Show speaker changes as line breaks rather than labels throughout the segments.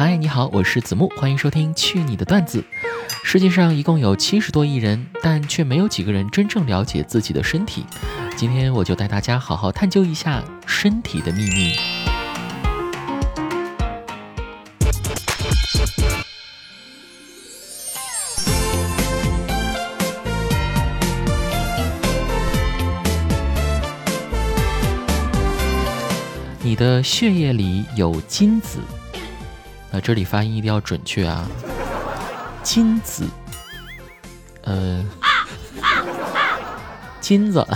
嗨，你好，我是子木，欢迎收听《去你的段子》。世界上一共有七十多亿人，但却没有几个人真正了解自己的身体。今天我就带大家好好探究一下身体的秘密。你的血液里有金子。那这里发音一定要准确啊！金子，呃，金子，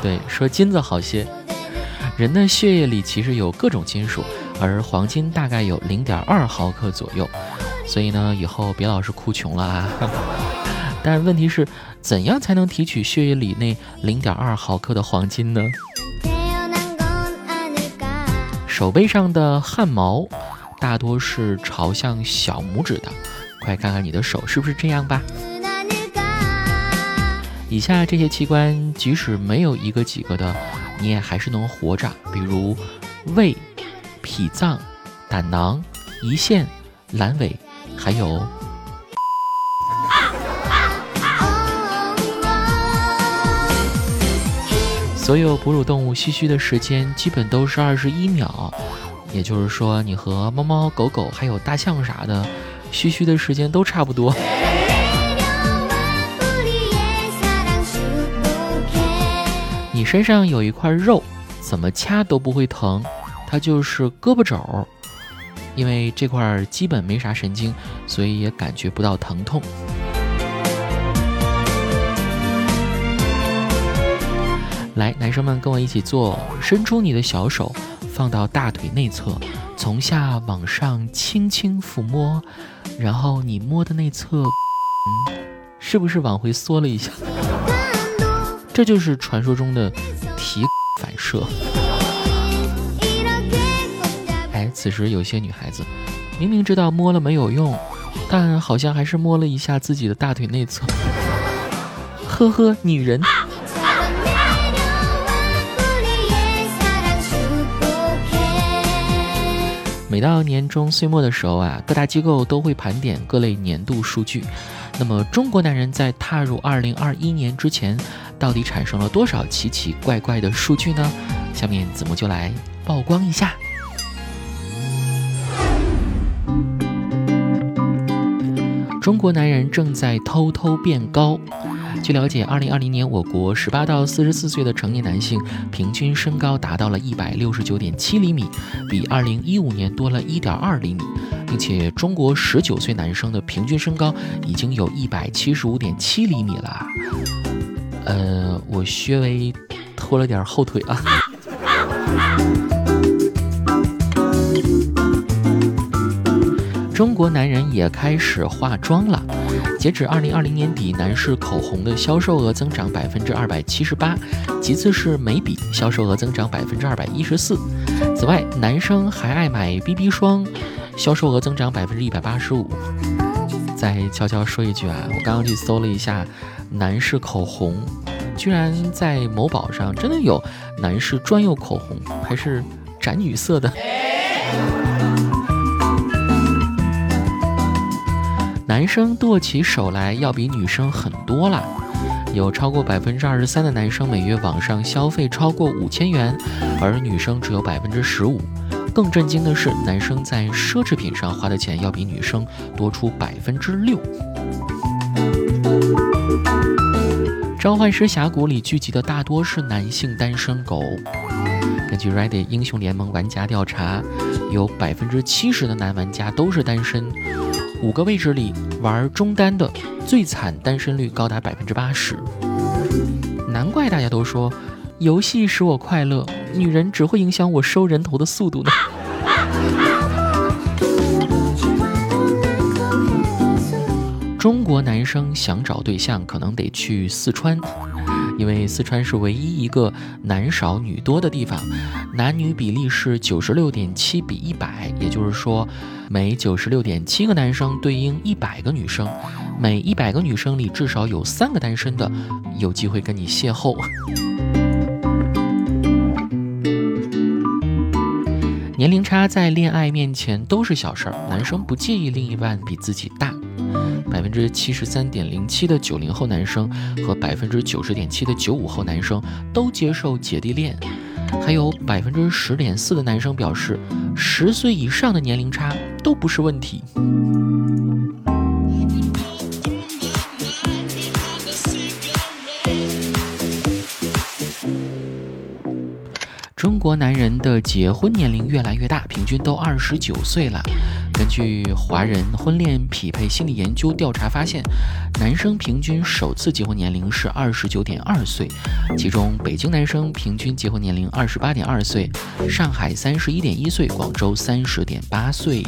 对，说金子好些。人的血液里其实有各种金属，而黄金大概有零点二毫克左右，所以呢，以后别老是哭穷了啊！但是问题是，怎样才能提取血液里那零点二毫克的黄金呢？手背上的汗毛。大多是朝向小拇指的，快看看你的手是不是这样吧。以下这些器官，即使没有一个几个的，你也还是能活着，比如胃、脾脏、胆囊、胰腺、阑尾，还有。所有哺乳动物嘘嘘的时间基本都是二十一秒。也就是说，你和猫猫、狗狗还有大象啥的，嘘嘘的时间都差不多。你身上有一块肉，怎么掐都不会疼，它就是胳膊肘，因为这块基本没啥神经，所以也感觉不到疼痛。来，男生们跟我一起做，伸出你的小手。放到大腿内侧，从下往上轻轻抚摸，然后你摸的内侧，嗯，是不是往回缩了一下？这就是传说中的体反射。哎，此时有些女孩子明明知道摸了没有用，但好像还是摸了一下自己的大腿内侧。呵呵，女人。每到年终岁末的时候啊，各大机构都会盘点各类年度数据。那么，中国男人在踏入二零二一年之前，到底产生了多少奇奇怪怪的数据呢？下面子木就来曝光一下。中国男人正在偷偷变高。据了解，二零二零年我国十八到四十四岁的成年男性平均身高达到了一百六十九点七厘米，比二零一五年多了一点二厘米，并且中国十九岁男生的平均身高已经有一百七十五点七厘米了。呃，我稍微拖了点后腿啊。中国男人也开始化妆了。截止二零二零年底，男士口红的销售额增长百分之二百七十八，其次是眉笔，销售额增长百分之二百一十四。此外，男生还爱买 BB 霜，销售额增长百分之一百八十五。再悄悄说一句啊，我刚刚去搜了一下，男士口红，居然在某宝上真的有男士专用口红，还是斩女色的。男生剁起手来要比女生狠多了，有超过百分之二十三的男生每月网上消费超过五千元，而女生只有百分之十五。更震惊的是，男生在奢侈品上花的钱要比女生多出百分之六。召唤师峡谷里聚集的大多是男性单身狗。根据 r e d d i t 英雄联盟玩家调查，有百分之七十的男玩家都是单身。五个位置里玩中单的最惨，单身率高达百分之八十。难怪大家都说，游戏使我快乐，女人只会影响我收人头的速度呢。中国男生想找对象，可能得去四川。因为四川是唯一一个男少女多的地方，男女比例是九十六点七比一百，也就是说，每九十六点七个男生对应一百个女生，每一百个女生里至少有三个单身的，有机会跟你邂逅。年龄差在恋爱面前都是小事儿，男生不介意另一半比自己大。百分之七十三点零七的九零后男生和百分之九十点七的九五后男生都接受姐弟恋，还有百分之十点四的男生表示，十岁以上的年龄差都不是问题。中国男人的结婚年龄越来越大，平均都二十九岁了。根据华人婚恋匹配心理研究调查发现，男生平均首次结婚年龄是二十九点二岁，其中北京男生平均结婚年龄二十八点二岁，上海三十一点一岁，广州三十点八岁。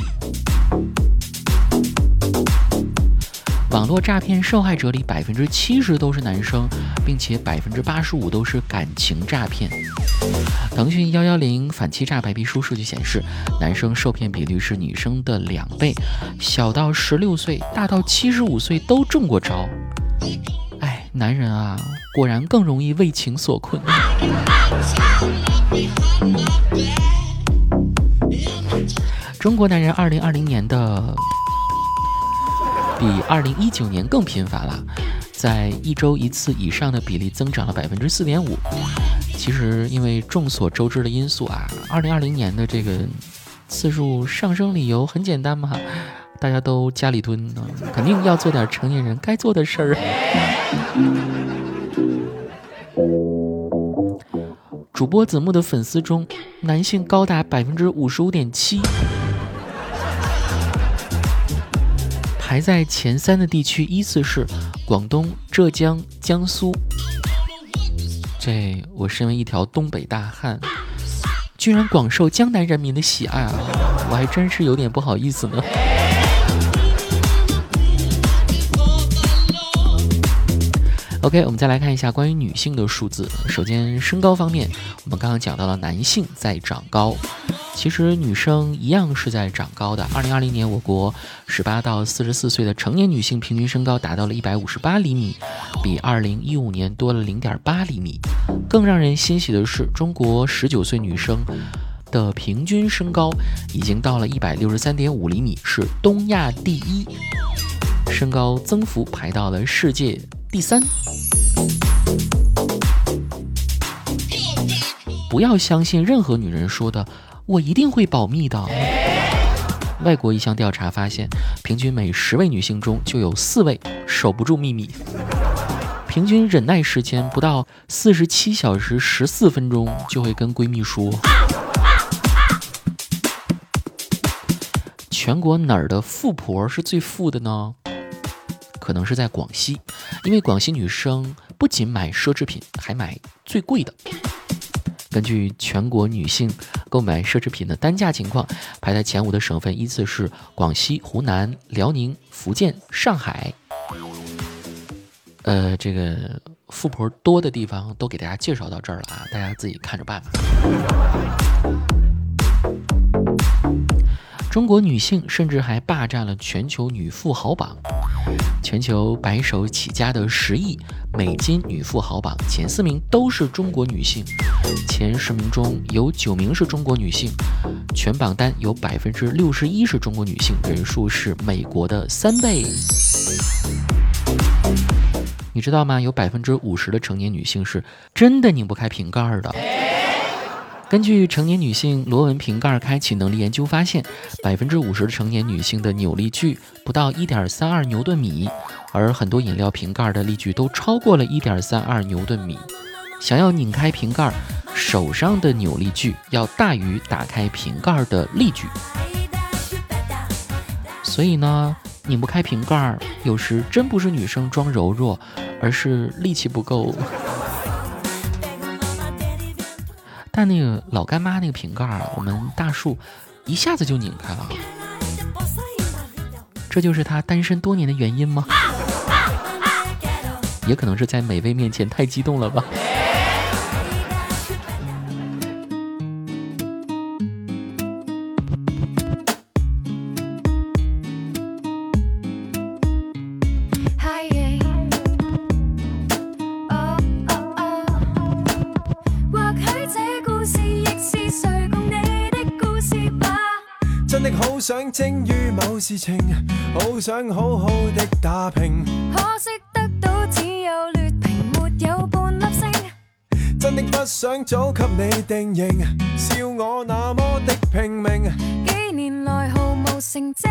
网络诈骗受害者里百分之七十都是男生，并且百分之八十五都是感情诈骗。腾讯幺幺零反欺诈白皮书数据显示，男生受骗比率是女生的两倍，小到十六岁，大到七十五岁都中过招。哎，男人啊，果然更容易为情所困。中国男人二零二零年的比二零一九年更频繁了，在一周一次以上的比例增长了百分之四点五。其实，因为众所周知的因素啊，二零二零年的这个次数上升理由很简单嘛，大家都家里蹲呢，肯定要做点成年人该做的事儿。主播子木的粉丝中，男性高达百分之五十五点七，排在前三的地区依次是广东、浙江、江苏。对我身为一条东北大汉，居然广受江南人民的喜爱，啊！我还真是有点不好意思呢。OK，我们再来看一下关于女性的数字。首先，身高方面，我们刚刚讲到了男性在长高。其实女生一样是在长高的。二零二零年，我国十八到四十四岁的成年女性平均身高达到了一百五十八厘米，比二零一五年多了零点八厘米。更让人欣喜的是，中国十九岁女生的平均身高已经到了一百六十三点五厘米，是东亚第一，身高增幅排到了世界第三。不要相信任何女人说的。我一定会保密的。外国一项调查发现，平均每十位女性中就有四位守不住秘密，平均忍耐时间不到四十七小时十四分钟就会跟闺蜜说。全国哪儿的富婆是最富的呢？可能是在广西，因为广西女生不仅买奢侈品，还买最贵的。根据全国女性购买奢侈品的单价情况，排在前五的省份依次是广西、湖南、辽宁、福建、上海。呃，这个富婆多的地方都给大家介绍到这儿了啊，大家自己看着办吧。中国女性甚至还霸占了全球女富豪榜。全球白手起家的十亿美金女富豪榜前四名都是中国女性，前十名中有九名是中国女性，全榜单有百分之六十一是中国女性，人数是美国的三倍。你知道吗？有百分之五十的成年女性是真的拧不开瓶盖的。根据成年女性螺纹瓶盖开启能力研究发现，百分之五十的成年女性的扭力矩不到一点三二牛顿米，而很多饮料瓶盖的力矩都超过了一点三二牛顿米。想要拧开瓶盖，手上的扭力矩要大于打开瓶盖的力矩。所以呢，拧不开瓶盖，有时真不是女生装柔弱，而是力气不够。但那个老干妈那个瓶盖啊，我们大树一下子就拧开了，这就是他单身多年的原因吗？也可能是在美味面前太激动了吧。
事情好想好好的打拼，
可惜得到只有劣评，没有半粒星。
真的不想早给你定型，笑我那么的拼命，
几年来毫无成绩，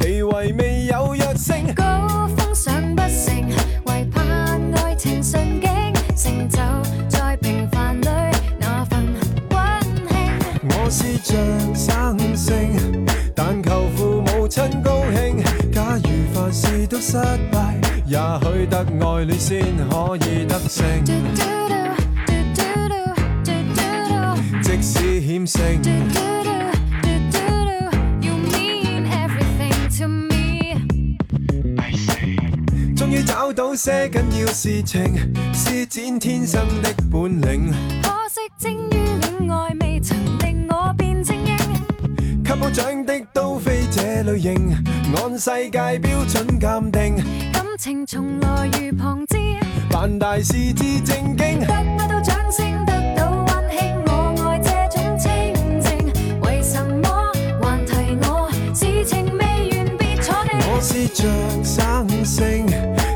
地位未有跃升，
高峰上不成，唯盼爱情顺境，成就在平凡里那份温馨。
我是像生性，但求亲高兴！假如凡事都失败，也许得爱恋先可以得胜。即使险胜，终于找到些紧要事情，施展天生的本领。
可惜精于恋爱，未曾令我变精英。
给我奖的都非。类型按世界标准鉴定，
感情从来如旁枝。
办大事至正经，
得到掌声，得到温馨，我爱这种清静。为什么还提我？事情未完别坐定。
我是着省性，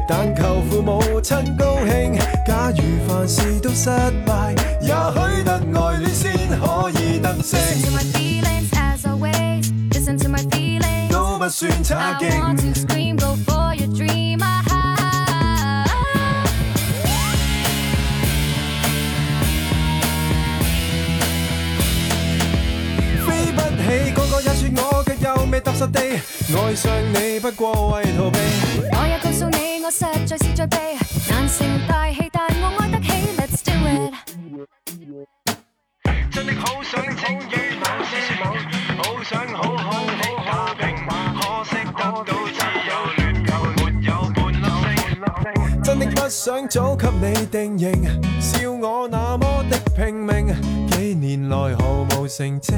但求父母亲高兴。假如凡事都失败，也许得爱恋先可以得
胜。
飞不起，高高一窜我却又未踏实地，爱上你不过为逃避。
我也告诉你，我实在是在难成大器，但我爱得起。Let's do it。
真的好想不想早给你定型，笑我那么的拼命，几年来毫无成绩，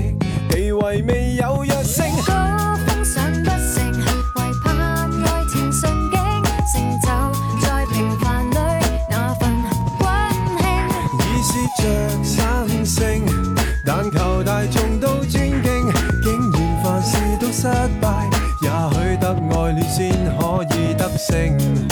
地位未有跃升。
高峰上不成，唯盼爱情顺境，成就在平凡里那份温馨。
已是着生性。但求大众都尊敬，竟然凡事都失败，也许得爱恋先可以得胜。